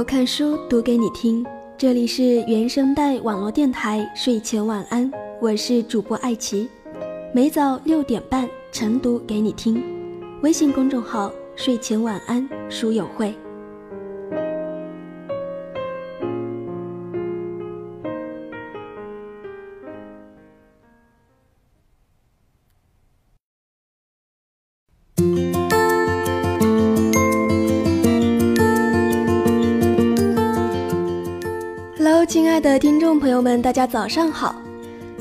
我看书读给你听，这里是原声带网络电台睡前晚安，我是主播艾琪，每早六点半晨读给你听，微信公众号睡前晚安书友会。亲爱的听众朋友们，大家早上好！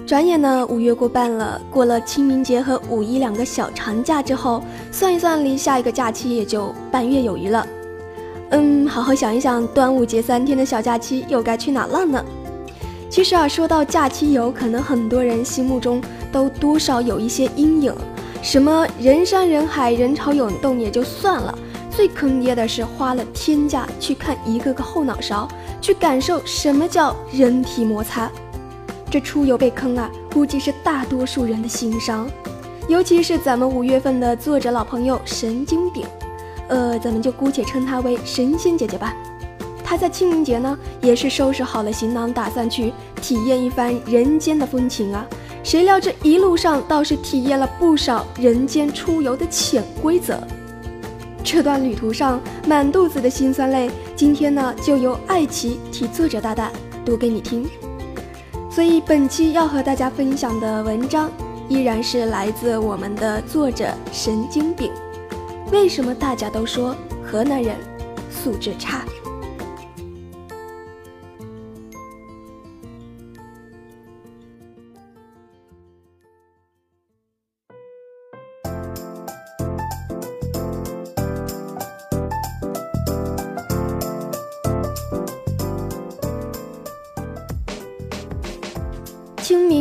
转眼呢，五月过半了，过了清明节和五一两个小长假之后，算一算，离下一个假期也就半月有余了。嗯，好好想一想，端午节三天的小假期又该去哪浪呢？其实啊，说到假期游，可能很多人心目中都多少有一些阴影，什么人山人海、人潮涌动也就算了，最坑爹的是花了天价去看一个个后脑勺。去感受什么叫人体摩擦，这出游被坑啊，估计是大多数人的心伤，尤其是咱们五月份的作者老朋友神经饼，呃，咱们就姑且称她为神仙姐姐吧。她在清明节呢，也是收拾好了行囊，打算去体验一番人间的风情啊。谁料这一路上倒是体验了不少人间出游的潜规则。这段旅途上满肚子的辛酸泪，今天呢就由爱奇替作者大大读给你听。所以本期要和大家分享的文章依然是来自我们的作者神经病。为什么大家都说河南人素质差？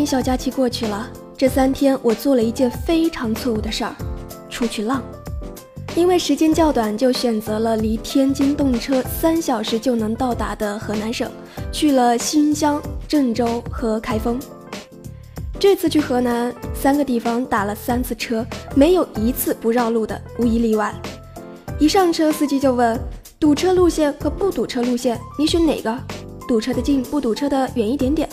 小假期过去了，这三天我做了一件非常错误的事儿，出去浪。因为时间较短，就选择了离天津动车三小时就能到达的河南省，去了新乡、郑州和开封。这次去河南，三个地方打了三次车，没有一次不绕路的，无一例外。一上车，司机就问：“堵车路线和不堵车路线，你选哪个？堵车的近，不堵车的远一点点。”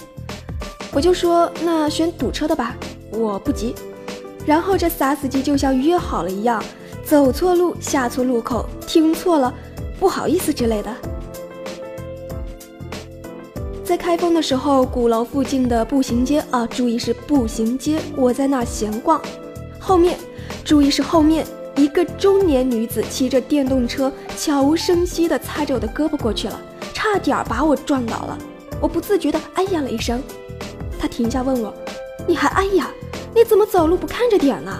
我就说那选堵车的吧，我不急。然后这仨司机就像约好了一样，走错路、下错路口、听错了、不好意思之类的。在开封的时候，鼓楼附近的步行街啊，注意是步行街，我在那闲逛。后面，注意是后面，一个中年女子骑着电动车，悄无声息地擦着我的胳膊过去了，差点把我撞倒了。我不自觉地哎呀了一声。他停下问我：“你还哎呀？你怎么走路不看着点呢？”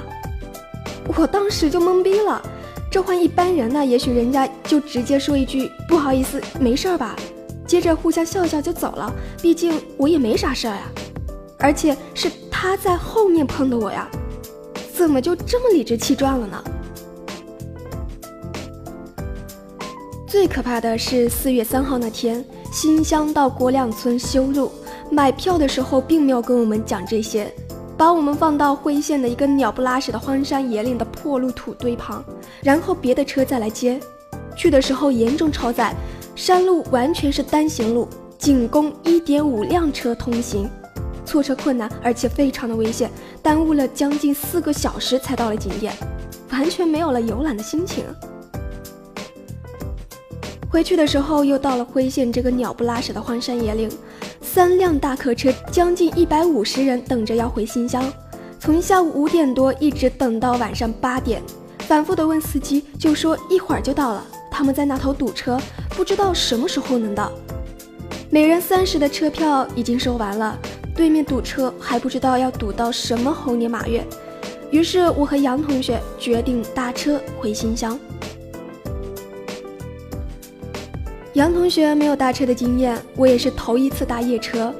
我当时就懵逼了。这换一般人呢，也许人家就直接说一句“不好意思，没事吧”，接着互相笑笑就走了。毕竟我也没啥事儿呀，而且是他在后面碰的我呀，怎么就这么理直气壮了呢？最可怕的是四月三号那天，新乡到郭亮村修路。买票的时候并没有跟我们讲这些，把我们放到辉县的一个鸟不拉屎的荒山野岭的破路土堆旁，然后别的车再来接。去的时候严重超载，山路完全是单行路，仅供一点五辆车通行，错车困难，而且非常的危险，耽误了将近四个小时才到了景点，完全没有了游览的心情。回去的时候又到了辉县这个鸟不拉屎的荒山野岭。三辆大客车，将近一百五十人等着要回新乡，从下午五点多一直等到晚上八点，反复的问司机，就说一会儿就到了。他们在那头堵车，不知道什么时候能到。每人三十的车票已经收完了，对面堵车还不知道要堵到什么猴年马月。于是我和杨同学决定搭车回新乡。杨同学没有搭车的经验，我也是头一次搭夜车。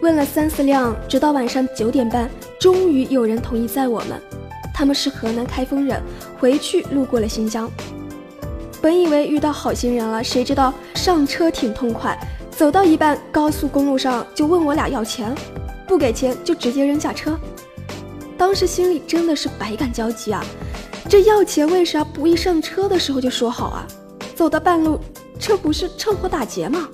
问了三四辆，直到晚上九点半，终于有人同意载我们。他们是河南开封人，回去路过了新疆。本以为遇到好心人了，谁知道上车挺痛快，走到一半，高速公路上就问我俩要钱，不给钱就直接扔下车。当时心里真的是百感交集啊！这要钱为啥不一上车的时候就说好啊？走到半路。这不是趁火打劫吗？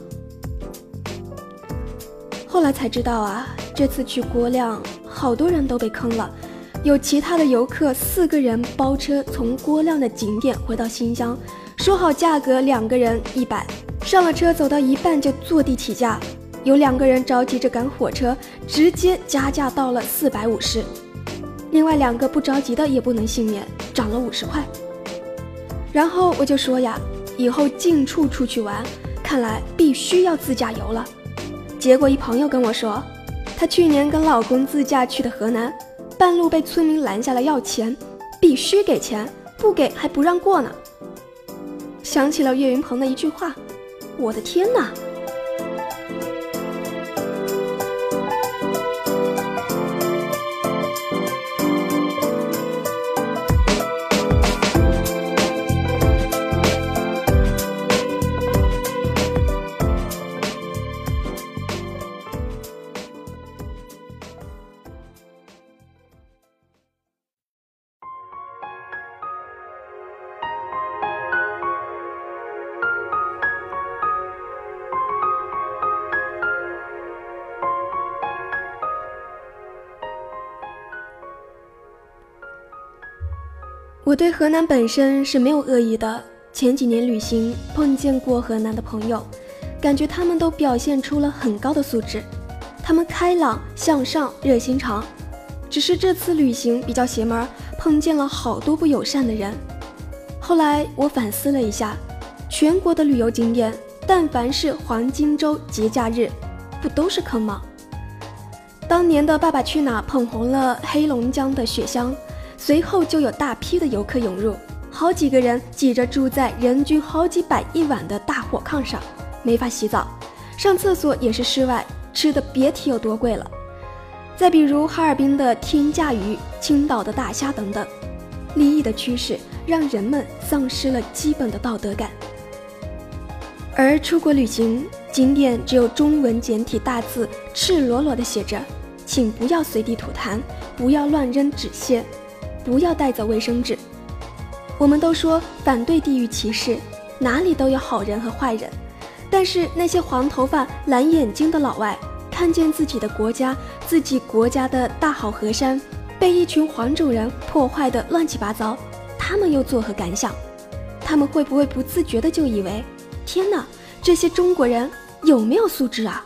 后来才知道啊，这次去郭亮，好多人都被坑了。有其他的游客四个人包车从郭亮的景点回到新乡，说好价格两个人一百，上了车走到一半就坐地起价。有两个人着急着赶火车，直接加价到了四百五十。另外两个不着急的也不能幸免，涨了五十块。然后我就说呀，以后近处出去玩，看来必须要自驾游了。结果一朋友跟我说，她去年跟老公自驾去的河南。半路被村民拦下来要钱，必须给钱，不给还不让过呢。想起了岳云鹏的一句话：“我的天哪！”我对河南本身是没有恶意的。前几年旅行碰见过河南的朋友，感觉他们都表现出了很高的素质。他们开朗向上、热心肠。只是这次旅行比较邪门，碰见了好多不友善的人。后来我反思了一下，全国的旅游景点，但凡是黄金周节假日，不都是坑吗？当年的《爸爸去哪儿》捧红了黑龙江的雪乡。随后就有大批的游客涌入，好几个人挤着住在人均好几百一晚的大火炕上，没法洗澡，上厕所也是室外，吃的别提有多贵了。再比如哈尔滨的天价鱼、青岛的大虾等等，利益的驱使让人们丧失了基本的道德感。而出国旅行景点只有中文简体大字赤裸裸的写着：“请不要随地吐痰，不要乱扔纸屑。”不要带走卫生纸。我们都说反对地域歧视，哪里都有好人和坏人。但是那些黄头发、蓝眼睛的老外，看见自己的国家、自己国家的大好河山被一群黄种人破坏的乱七八糟，他们又作何感想？他们会不会不自觉的就以为，天哪，这些中国人有没有素质啊？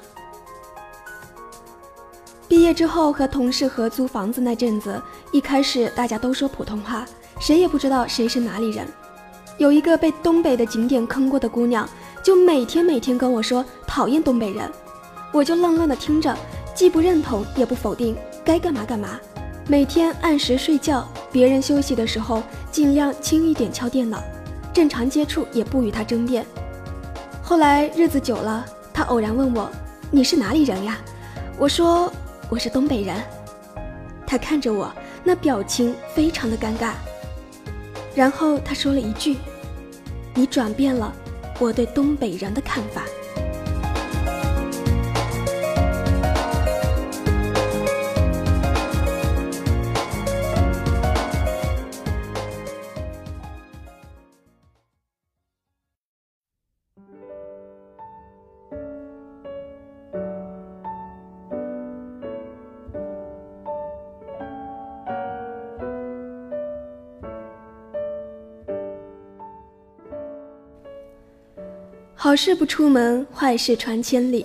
毕业之后和同事合租房子那阵子，一开始大家都说普通话，谁也不知道谁是哪里人。有一个被东北的景点坑过的姑娘，就每天每天跟我说讨厌东北人，我就愣愣的听着，既不认同也不否定，该干嘛干嘛。每天按时睡觉，别人休息的时候尽量轻一点敲电脑，正常接触也不与他争辩。后来日子久了，他偶然问我：“你是哪里人呀？”我说。我是东北人，他看着我，那表情非常的尴尬。然后他说了一句：“你转变了我对东北人的看法。”好事不出门，坏事传千里。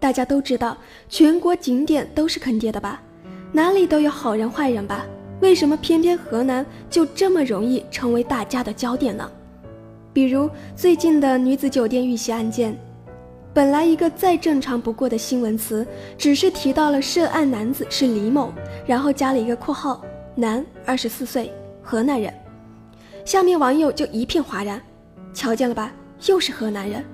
大家都知道，全国景点都是坑爹的吧？哪里都有好人坏人吧？为什么偏偏河南就这么容易成为大家的焦点呢？比如最近的女子酒店遇袭案件，本来一个再正常不过的新闻词，只是提到了涉案男子是李某，然后加了一个括号，男，二十四岁，河南人。下面网友就一片哗然，瞧见了吧？又是河南人。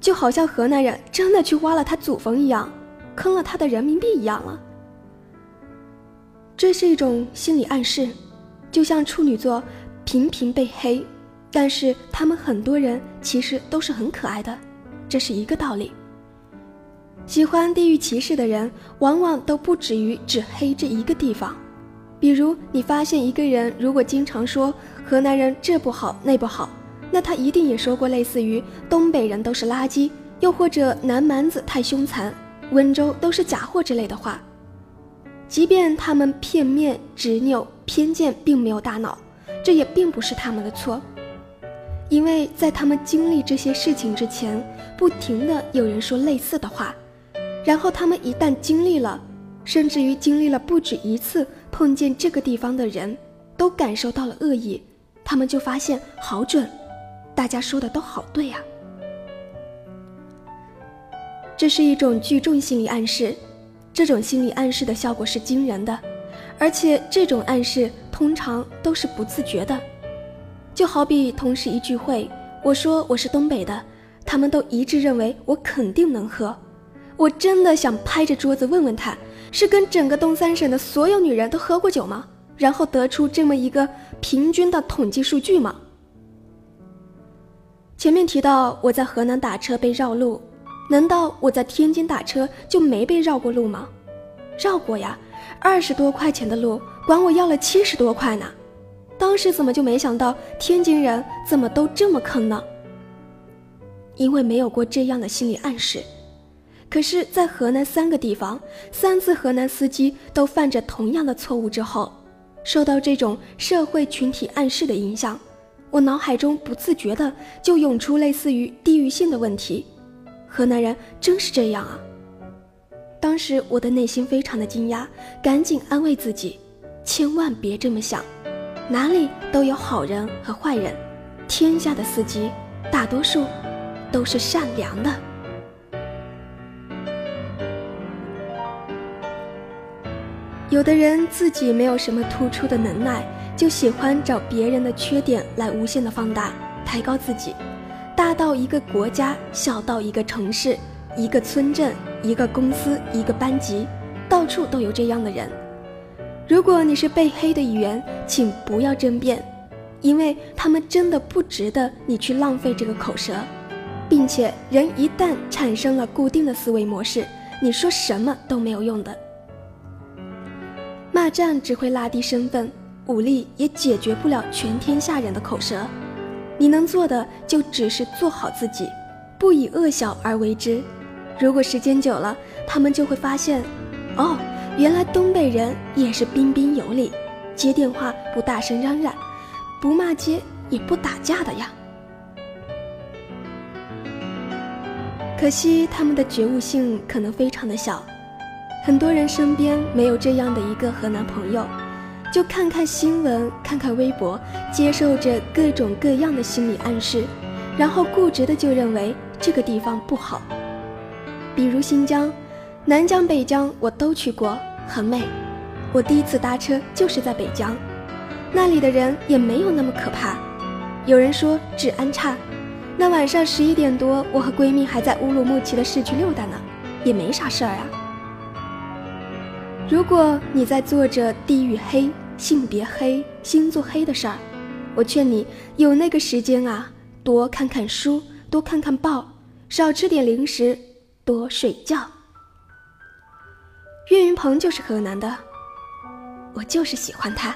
就好像河南人真的去挖了他祖坟一样，坑了他的人民币一样了。这是一种心理暗示，就像处女座频频被黑，但是他们很多人其实都是很可爱的，这是一个道理。喜欢地域歧视的人，往往都不止于只黑这一个地方。比如，你发现一个人如果经常说河南人这不好那不好。那他一定也说过类似于“东北人都是垃圾”，又或者“南蛮子太凶残”，“温州都是假货”之类的话。即便他们片面、执拗、偏见，并没有大脑，这也并不是他们的错，因为在他们经历这些事情之前，不停的有人说类似的话，然后他们一旦经历了，甚至于经历了不止一次，碰见这个地方的人，都感受到了恶意，他们就发现好准，大家说的都好对呀。这是一种聚众心理暗示。这种心理暗示的效果是惊人的，而且这种暗示通常都是不自觉的。就好比同事一聚会，我说我是东北的，他们都一致认为我肯定能喝。我真的想拍着桌子问问他，是跟整个东三省的所有女人都喝过酒吗？然后得出这么一个平均的统计数据吗？前面提到我在河南打车被绕路。难道我在天津打车就没被绕过路吗？绕过呀，二十多块钱的路，管我要了七十多块呢。当时怎么就没想到天津人怎么都这么坑呢？因为没有过这样的心理暗示。可是，在河南三个地方，三次河南司机都犯着同样的错误之后，受到这种社会群体暗示的影响，我脑海中不自觉的就涌出类似于地域性的问题。河南人真是这样啊！当时我的内心非常的惊讶，赶紧安慰自己，千万别这么想，哪里都有好人和坏人，天下的司机大多数都是善良的。有的人自己没有什么突出的能耐，就喜欢找别人的缺点来无限的放大，抬高自己。大到一个国家，小到一个城市、一个村镇、一个公司、一个班级，到处都有这样的人。如果你是被黑的一员，请不要争辩，因为他们真的不值得你去浪费这个口舌，并且人一旦产生了固定的思维模式，你说什么都没有用的。骂战只会拉低身份，武力也解决不了全天下人的口舌。你能做的就只是做好自己，不以恶小而为之。如果时间久了，他们就会发现，哦，原来东北人也是彬彬有礼，接电话不大声嚷嚷，不骂街也不打架的呀。可惜他们的觉悟性可能非常的小，很多人身边没有这样的一个河南朋友。就看看新闻，看看微博，接受着各种各样的心理暗示，然后固执的就认为这个地方不好。比如新疆、南疆、北疆，我都去过，很美。我第一次搭车就是在北疆，那里的人也没有那么可怕。有人说治安差，那晚上十一点多，我和闺蜜还在乌鲁木齐的市区溜达呢，也没啥事儿啊。如果你在做着地域黑、性别黑、星座黑的事儿，我劝你有那个时间啊，多看看书，多看看报，少吃点零食，多睡觉。岳云鹏就是河南的，我就是喜欢他。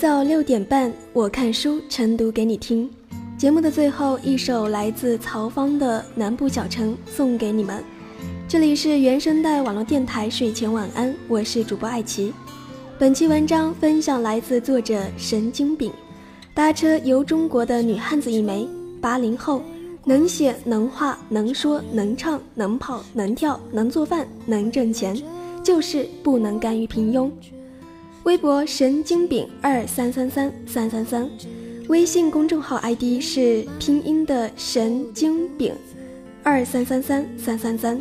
早六点半，我看书晨读给你听。节目的最后一首来自曹芳的《南部小城》送给你们。这里是原声带网络电台睡前晚安，我是主播艾琪。本期文章分享来自作者神经病。搭车游中国的女汉子一枚，八零后，能写能画能说能唱能跑能跳能做饭能挣钱，就是不能甘于平庸。微博神经饼二三三三三三三，微信公众号 ID 是拼音的神经饼二三三三三三三。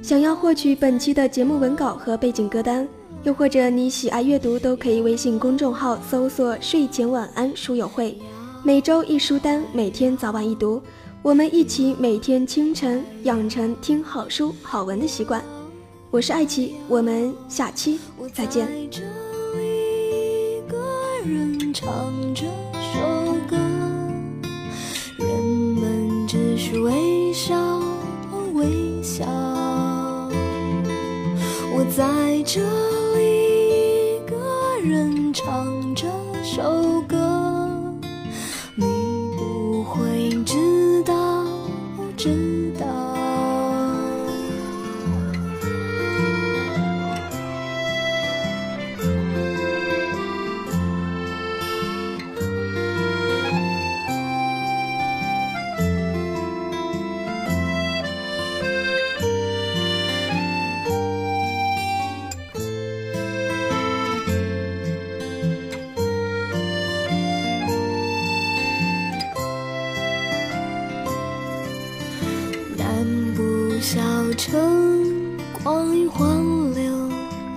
想要获取本期的节目文稿和背景歌单，又或者你喜爱阅读，都可以微信公众号搜索“睡前晚安书友会”，每周一书单，每天早晚一读，我们一起每天清晨养成听好书好文的习惯。我是爱琪，我们下期再见。唱这首歌人们只是微笑微笑。我在这里一个人唱这首歌。城，光阴荒流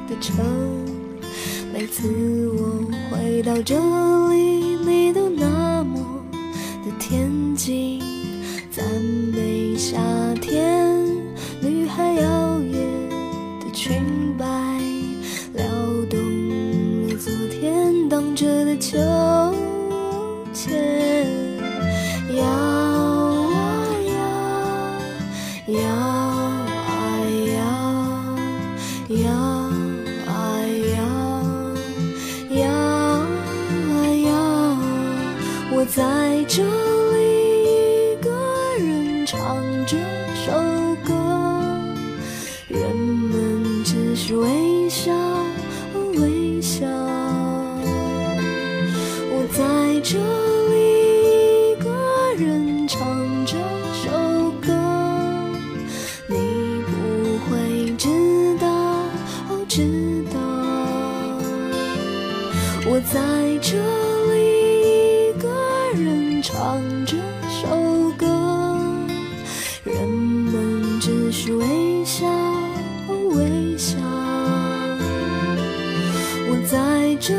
的城。每次我回到这里，你都那么的恬静。赞美夏天，女孩摇曳的裙摆，撩动了昨天荡着的秋千。摇啊，摇。摇这里一个人唱这首歌，人们只是微笑，微笑。我在这里一个人唱这首歌，你不会知道哦。知道，我在这唱这首歌，人们只是微笑，微笑。我在这